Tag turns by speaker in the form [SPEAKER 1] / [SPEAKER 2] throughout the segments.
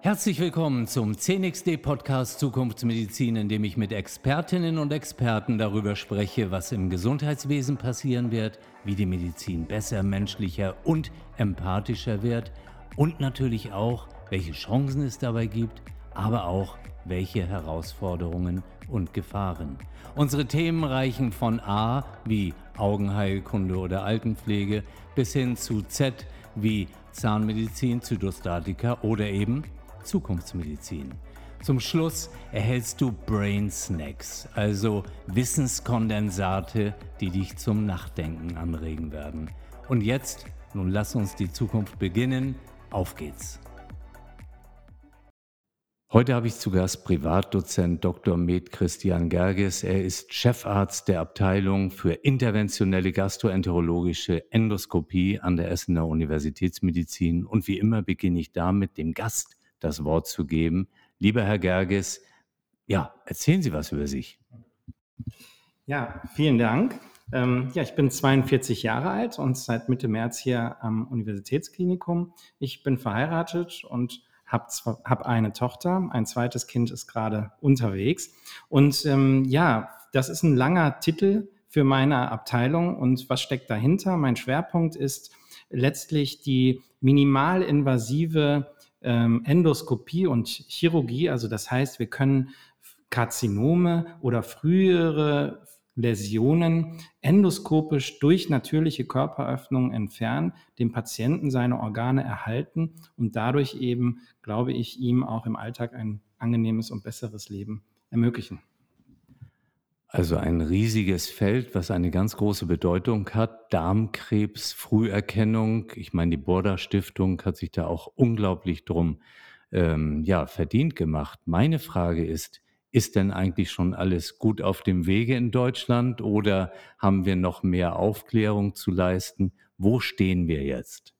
[SPEAKER 1] Herzlich willkommen zum 10xD Podcast Zukunftsmedizin, in dem ich mit Expertinnen und Experten darüber spreche, was im Gesundheitswesen passieren wird, wie die Medizin besser, menschlicher und empathischer wird und natürlich auch, welche Chancen es dabei gibt, aber auch welche Herausforderungen und Gefahren. Unsere Themen reichen von A wie Augenheilkunde oder Altenpflege bis hin zu Z wie Zahnmedizin, Zytostatika oder eben Zukunftsmedizin. Zum Schluss erhältst du Brain Snacks, also Wissenskondensate, die dich zum Nachdenken anregen werden. Und jetzt, nun lass uns die Zukunft beginnen. Auf geht's! Heute habe ich zu Gast Privatdozent Dr. Med Christian Gerges. Er ist Chefarzt der Abteilung für interventionelle gastroenterologische Endoskopie an der Essener Universitätsmedizin. Und wie immer beginne ich damit, dem Gast das Wort zu geben. Lieber Herr Gerges, ja, erzählen Sie was über sich.
[SPEAKER 2] Ja, vielen Dank. Ähm, ja, ich bin 42 Jahre alt und seit Mitte März hier am Universitätsklinikum. Ich bin verheiratet und habe hab eine Tochter. Ein zweites Kind ist gerade unterwegs. Und ähm, ja, das ist ein langer Titel für meine Abteilung. Und was steckt dahinter? Mein Schwerpunkt ist letztlich die minimalinvasive ähm, Endoskopie und Chirurgie. Also das heißt, wir können Karzinome oder frühere Läsionen endoskopisch durch natürliche Körperöffnungen entfernen, dem Patienten seine Organe erhalten und dadurch eben, glaube ich, ihm auch im Alltag ein angenehmes und besseres Leben ermöglichen.
[SPEAKER 1] Also ein riesiges Feld, was eine ganz große Bedeutung hat. Darmkrebs, Früherkennung. Ich meine, die Borda Stiftung hat sich da auch unglaublich drum ähm, ja, verdient gemacht. Meine Frage ist, ist denn eigentlich schon alles gut auf dem Wege in Deutschland oder haben wir noch mehr Aufklärung zu leisten? Wo stehen wir jetzt?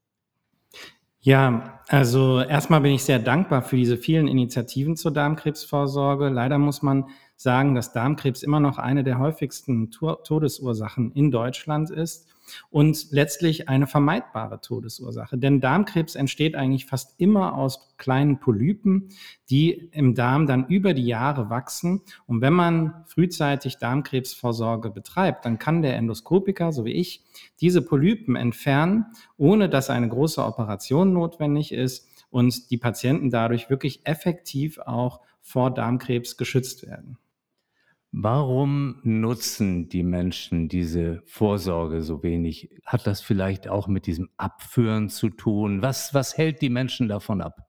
[SPEAKER 2] Ja, also erstmal bin ich sehr dankbar für diese vielen Initiativen zur Darmkrebsvorsorge. Leider muss man sagen, dass Darmkrebs immer noch eine der häufigsten Todesursachen in Deutschland ist und letztlich eine vermeidbare Todesursache. Denn Darmkrebs entsteht eigentlich fast immer aus kleinen Polypen, die im Darm dann über die Jahre wachsen. Und wenn man frühzeitig Darmkrebsvorsorge betreibt, dann kann der Endoskopiker, so wie ich, diese Polypen entfernen, ohne dass eine große Operation notwendig ist und die Patienten dadurch wirklich effektiv auch vor Darmkrebs geschützt werden.
[SPEAKER 1] Warum nutzen die Menschen diese Vorsorge so wenig? Hat das vielleicht auch mit diesem Abführen zu tun? Was, was hält die Menschen davon ab?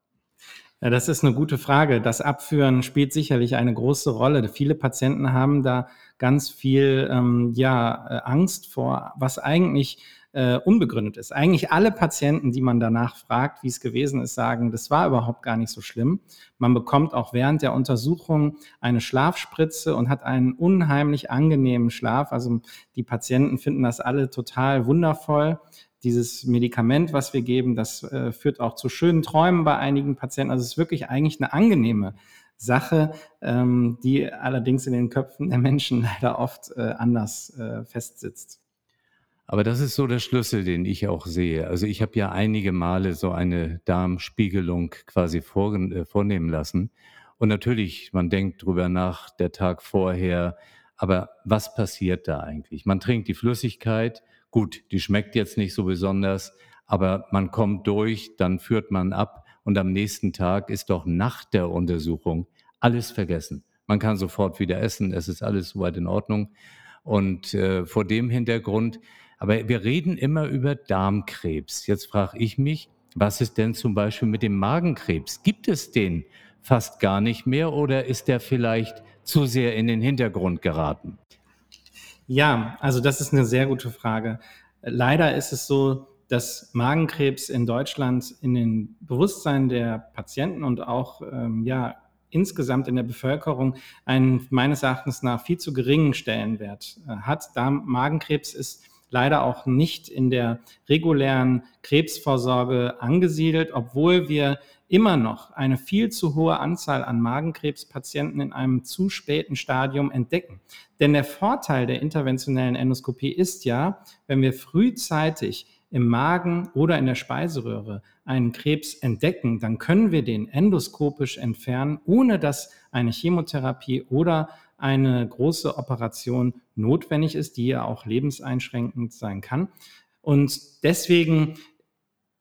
[SPEAKER 2] Ja, das ist eine gute Frage. Das Abführen spielt sicherlich eine große Rolle. Viele Patienten haben da ganz viel ähm, ja, äh, Angst vor, was eigentlich äh, unbegründet ist. Eigentlich alle Patienten, die man danach fragt, wie es gewesen ist, sagen, das war überhaupt gar nicht so schlimm. Man bekommt auch während der Untersuchung eine Schlafspritze und hat einen unheimlich angenehmen Schlaf. Also die Patienten finden das alle total wundervoll. Dieses Medikament, was wir geben, das äh, führt auch zu schönen Träumen bei einigen Patienten. Also es ist wirklich eigentlich eine angenehme Sache, ähm, die allerdings in den Köpfen der Menschen leider oft äh, anders äh, festsitzt.
[SPEAKER 1] Aber das ist so der Schlüssel, den ich auch sehe. Also ich habe ja einige Male so eine Darmspiegelung quasi vor, äh, vornehmen lassen. Und natürlich, man denkt drüber nach, der Tag vorher, aber was passiert da eigentlich? Man trinkt die Flüssigkeit, gut, die schmeckt jetzt nicht so besonders, aber man kommt durch, dann führt man ab und am nächsten Tag ist doch nach der Untersuchung alles vergessen. Man kann sofort wieder essen, es ist alles soweit in Ordnung. Und äh, vor dem Hintergrund aber wir reden immer über Darmkrebs. Jetzt frage ich mich, was ist denn zum Beispiel mit dem Magenkrebs? Gibt es den fast gar nicht mehr oder ist der vielleicht zu sehr in den Hintergrund geraten?
[SPEAKER 2] Ja, also das ist eine sehr gute Frage. Leider ist es so, dass Magenkrebs in Deutschland in den Bewusstsein der Patienten und auch ähm, ja, insgesamt in der Bevölkerung einen meines Erachtens nach viel zu geringen Stellenwert äh, hat. Darm Magenkrebs ist leider auch nicht in der regulären Krebsvorsorge angesiedelt, obwohl wir immer noch eine viel zu hohe Anzahl an Magenkrebspatienten in einem zu späten Stadium entdecken. Denn der Vorteil der interventionellen Endoskopie ist ja, wenn wir frühzeitig im Magen oder in der Speiseröhre einen Krebs entdecken, dann können wir den endoskopisch entfernen, ohne dass eine Chemotherapie oder eine große Operation notwendig ist, die ja auch lebenseinschränkend sein kann. Und deswegen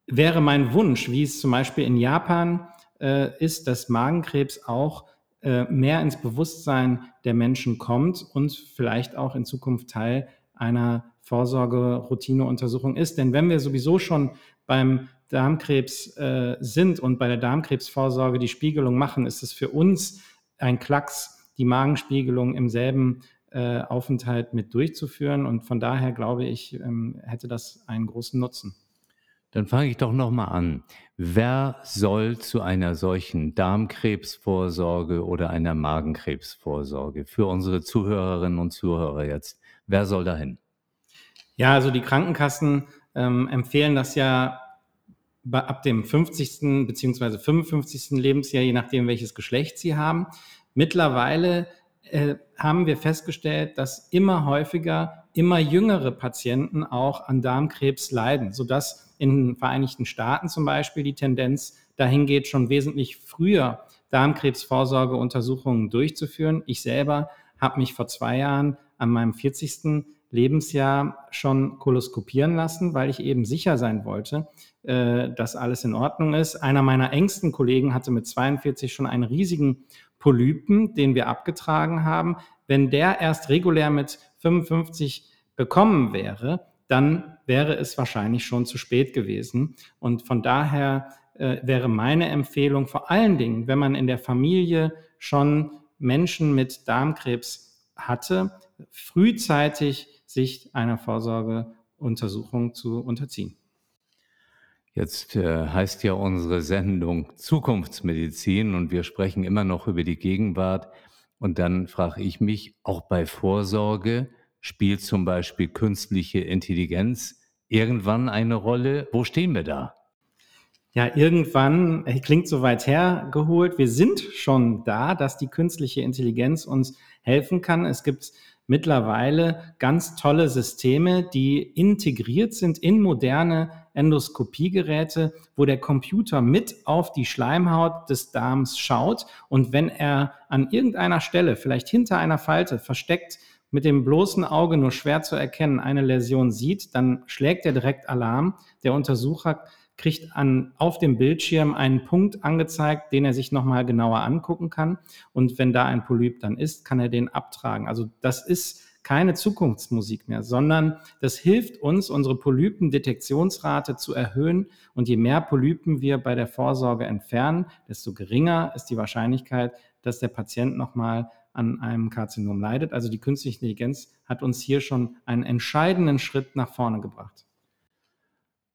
[SPEAKER 2] wäre mein Wunsch, wie es zum Beispiel in Japan äh, ist, dass Magenkrebs auch äh, mehr ins Bewusstsein der Menschen kommt und vielleicht auch in Zukunft Teil einer Vorsorge-Routineuntersuchung ist. Denn wenn wir sowieso schon beim Darmkrebs äh, sind und bei der Darmkrebsvorsorge die Spiegelung machen, ist es für uns ein Klacks, die Magenspiegelung im selben äh, Aufenthalt mit durchzuführen. Und von daher glaube ich, ähm, hätte das einen großen Nutzen.
[SPEAKER 1] Dann fange ich doch nochmal an. Wer soll zu einer solchen Darmkrebsvorsorge oder einer Magenkrebsvorsorge für unsere Zuhörerinnen und Zuhörer jetzt? Wer soll dahin?
[SPEAKER 2] Ja, also die Krankenkassen ähm, empfehlen das ja ab dem 50. bzw. 55. Lebensjahr, je nachdem, welches Geschlecht sie haben. Mittlerweile äh, haben wir festgestellt, dass immer häufiger, immer jüngere Patienten auch an Darmkrebs leiden, sodass in den Vereinigten Staaten zum Beispiel die Tendenz dahin geht, schon wesentlich früher Darmkrebsvorsorgeuntersuchungen durchzuführen. Ich selber habe mich vor zwei Jahren an meinem 40. Lebensjahr schon koloskopieren lassen, weil ich eben sicher sein wollte, äh, dass alles in Ordnung ist. Einer meiner engsten Kollegen hatte mit 42 schon einen riesigen Polypen, den wir abgetragen haben. Wenn der erst regulär mit 55 bekommen wäre, dann wäre es wahrscheinlich schon zu spät gewesen. Und von daher äh, wäre meine Empfehlung vor allen Dingen, wenn man in der Familie schon Menschen mit Darmkrebs hatte, frühzeitig sich einer Vorsorgeuntersuchung zu unterziehen.
[SPEAKER 1] Jetzt äh, heißt ja unsere Sendung Zukunftsmedizin und wir sprechen immer noch über die Gegenwart. Und dann frage ich mich, auch bei Vorsorge spielt zum Beispiel künstliche Intelligenz irgendwann eine Rolle? Wo stehen wir da?
[SPEAKER 2] Ja, irgendwann, klingt so weit hergeholt, wir sind schon da, dass die künstliche Intelligenz uns helfen kann. Es gibt mittlerweile ganz tolle Systeme, die integriert sind in moderne Endoskopiegeräte, wo der Computer mit auf die Schleimhaut des Darms schaut und wenn er an irgendeiner Stelle, vielleicht hinter einer Falte, versteckt, mit dem bloßen Auge nur schwer zu erkennen, eine Läsion sieht, dann schlägt er direkt Alarm. Der Untersucher kriegt an, auf dem Bildschirm einen Punkt angezeigt, den er sich nochmal genauer angucken kann. Und wenn da ein Polyp dann ist, kann er den abtragen. Also das ist keine Zukunftsmusik mehr, sondern das hilft uns, unsere Polypendetektionsrate zu erhöhen. Und je mehr Polypen wir bei der Vorsorge entfernen, desto geringer ist die Wahrscheinlichkeit, dass der Patient nochmal an einem Karzinom leidet. Also die künstliche Intelligenz hat uns hier schon einen entscheidenden Schritt nach vorne gebracht.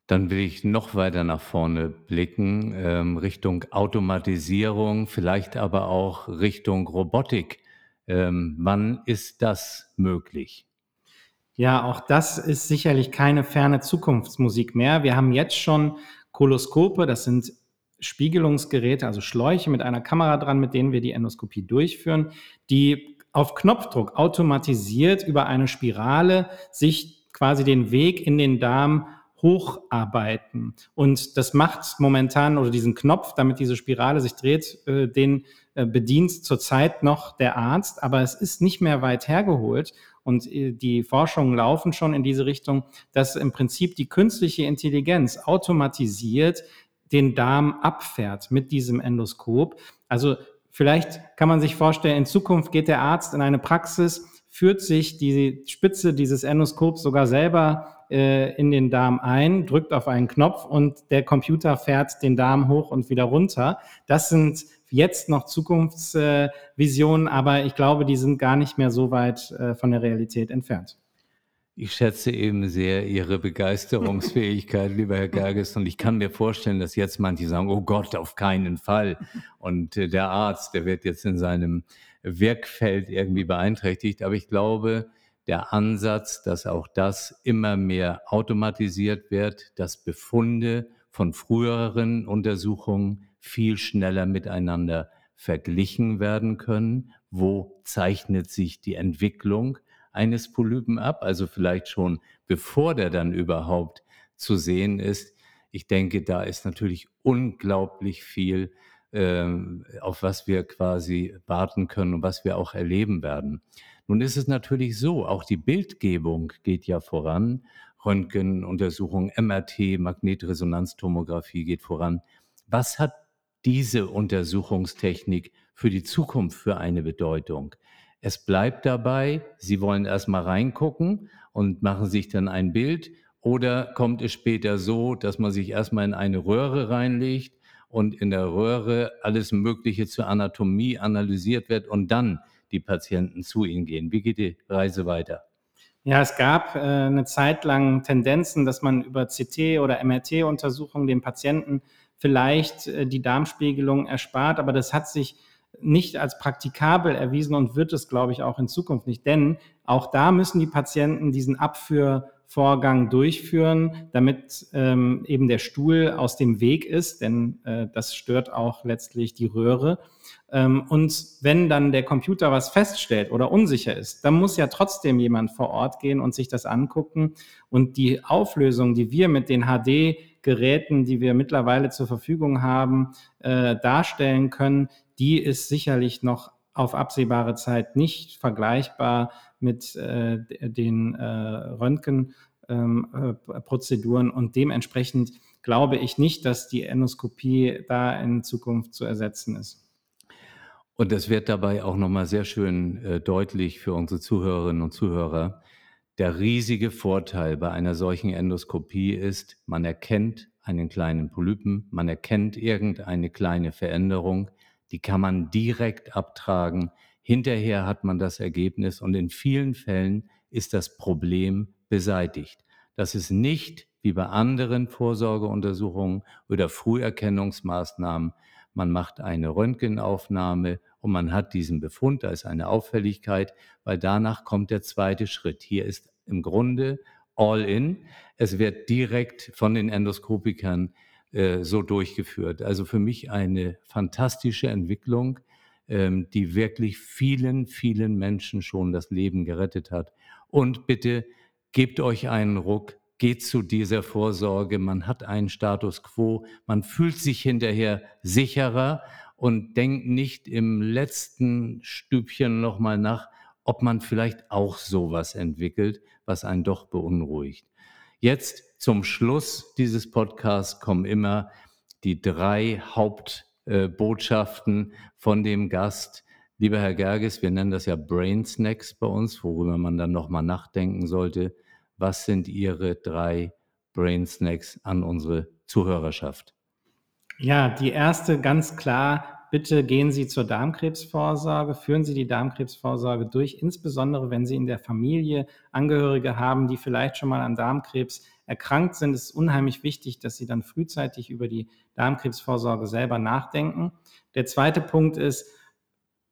[SPEAKER 1] Dann will ich noch weiter nach vorne blicken, ähm, Richtung Automatisierung, vielleicht aber auch Richtung Robotik. Ähm, wann ist das möglich?
[SPEAKER 2] Ja, auch das ist sicherlich keine ferne Zukunftsmusik mehr. Wir haben jetzt schon Koloskope, das sind Spiegelungsgeräte, also Schläuche mit einer Kamera dran, mit denen wir die Endoskopie durchführen, die auf Knopfdruck automatisiert über eine Spirale sich quasi den Weg in den Darm hocharbeiten. Und das macht momentan oder diesen Knopf, damit diese Spirale sich dreht, äh, den äh, bedient zurzeit noch der Arzt, aber es ist nicht mehr weit hergeholt. Und äh, die Forschungen laufen schon in diese Richtung, dass im Prinzip die künstliche Intelligenz automatisiert den Darm abfährt mit diesem Endoskop. Also vielleicht kann man sich vorstellen, in Zukunft geht der Arzt in eine Praxis, führt sich die Spitze dieses Endoskops sogar selber äh, in den Darm ein, drückt auf einen Knopf und der Computer fährt den Darm hoch und wieder runter. Das sind jetzt noch Zukunftsvisionen, äh, aber ich glaube, die sind gar nicht mehr so weit äh, von der Realität entfernt.
[SPEAKER 1] Ich schätze eben sehr Ihre Begeisterungsfähigkeit, lieber Herr Gerges. Und ich kann mir vorstellen, dass jetzt manche sagen, oh Gott, auf keinen Fall. Und äh, der Arzt, der wird jetzt in seinem Wirkfeld irgendwie beeinträchtigt. Aber ich glaube, der Ansatz, dass auch das immer mehr automatisiert wird, dass Befunde von früheren Untersuchungen viel schneller miteinander verglichen werden können. Wo zeichnet sich die Entwicklung eines Polypen ab? Also vielleicht schon bevor der dann überhaupt zu sehen ist. Ich denke, da ist natürlich unglaublich viel, äh, auf was wir quasi warten können und was wir auch erleben werden. Nun ist es natürlich so, auch die Bildgebung geht ja voran. Röntgenuntersuchung, MRT, Magnetresonanztomographie geht voran. Was hat diese Untersuchungstechnik für die Zukunft für eine Bedeutung? Es bleibt dabei, Sie wollen erstmal reingucken und machen sich dann ein Bild oder kommt es später so, dass man sich erstmal in eine Röhre reinlegt und in der Röhre alles Mögliche zur Anatomie analysiert wird und dann die Patienten zu ihnen gehen. Wie geht die Reise weiter?
[SPEAKER 2] Ja, es gab äh, eine Zeit lang Tendenzen, dass man über CT oder MRT-Untersuchungen den Patienten vielleicht äh, die Darmspiegelung erspart, aber das hat sich nicht als praktikabel erwiesen und wird es, glaube ich, auch in Zukunft nicht. Denn auch da müssen die Patienten diesen Abführvorgang durchführen, damit ähm, eben der Stuhl aus dem Weg ist, denn äh, das stört auch letztlich die Röhre. Ähm, und wenn dann der Computer was feststellt oder unsicher ist, dann muss ja trotzdem jemand vor Ort gehen und sich das angucken. Und die Auflösung, die wir mit den HD-Geräten, die wir mittlerweile zur Verfügung haben, äh, darstellen können, die ist sicherlich noch auf absehbare Zeit nicht vergleichbar mit äh, den äh, Röntgenprozeduren ähm, äh, und dementsprechend glaube ich nicht, dass die Endoskopie da in Zukunft zu ersetzen ist.
[SPEAKER 1] Und das wird dabei auch nochmal sehr schön äh, deutlich für unsere Zuhörerinnen und Zuhörer. Der riesige Vorteil bei einer solchen Endoskopie ist, man erkennt einen kleinen Polypen, man erkennt irgendeine kleine Veränderung, die kann man direkt abtragen. Hinterher hat man das Ergebnis und in vielen Fällen ist das Problem beseitigt. Das ist nicht wie bei anderen Vorsorgeuntersuchungen oder Früherkennungsmaßnahmen. Man macht eine Röntgenaufnahme und man hat diesen Befund, da ist eine Auffälligkeit, weil danach kommt der zweite Schritt. Hier ist im Grunde all in. Es wird direkt von den Endoskopikern äh, so durchgeführt. Also für mich eine fantastische Entwicklung, ähm, die wirklich vielen, vielen Menschen schon das Leben gerettet hat. Und bitte gebt euch einen Ruck, geht zu dieser Vorsorge. Man hat einen Status quo, man fühlt sich hinterher sicherer und denkt nicht im letzten Stübchen nochmal nach, ob man vielleicht auch sowas entwickelt, was einen doch beunruhigt. Jetzt zum Schluss dieses Podcasts kommen immer die drei Hauptbotschaften von dem Gast. Lieber Herr Gerges, wir nennen das ja Brain Snacks bei uns, worüber man dann nochmal nachdenken sollte. Was sind Ihre drei Brain Snacks an unsere Zuhörerschaft?
[SPEAKER 2] Ja, die erste ganz klar, bitte gehen Sie zur Darmkrebsvorsorge, führen Sie die Darmkrebsvorsorge durch, insbesondere wenn Sie in der Familie Angehörige haben, die vielleicht schon mal an Darmkrebs erkrankt sind. Es ist unheimlich wichtig, dass Sie dann frühzeitig über die Darmkrebsvorsorge selber nachdenken. Der zweite Punkt ist,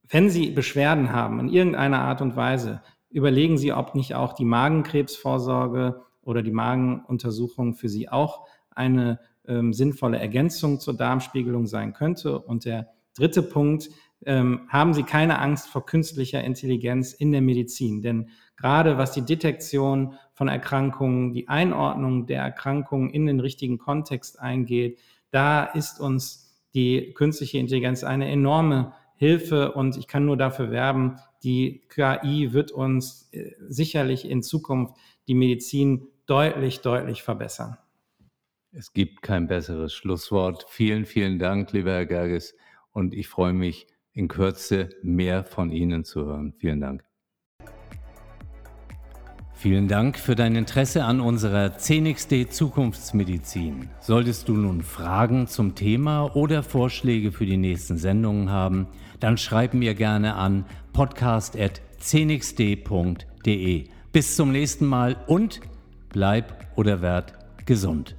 [SPEAKER 2] wenn Sie Beschwerden haben in irgendeiner Art und Weise, überlegen Sie, ob nicht auch die Magenkrebsvorsorge oder die Magenuntersuchung für Sie auch eine ähm, sinnvolle Ergänzung zur Darmspiegelung sein könnte. Und der dritte Punkt, ähm, haben Sie keine Angst vor künstlicher Intelligenz in der Medizin. Denn gerade was die Detektion von Erkrankungen, die Einordnung der Erkrankungen in den richtigen Kontext eingeht, da ist uns die künstliche Intelligenz eine enorme Hilfe und ich kann nur dafür werben, die KI wird uns äh, sicherlich in Zukunft die Medizin deutlich, deutlich verbessern.
[SPEAKER 1] Es gibt kein besseres Schlusswort. Vielen, vielen Dank, lieber Herr Gerges. Und ich freue mich in Kürze mehr von Ihnen zu hören. Vielen Dank. Vielen Dank für dein Interesse an unserer CNXD Zukunftsmedizin. Solltest du nun Fragen zum Thema oder Vorschläge für die nächsten Sendungen haben, dann schreib mir gerne an podcast.cnxd.de. Bis zum nächsten Mal und bleib oder werd gesund.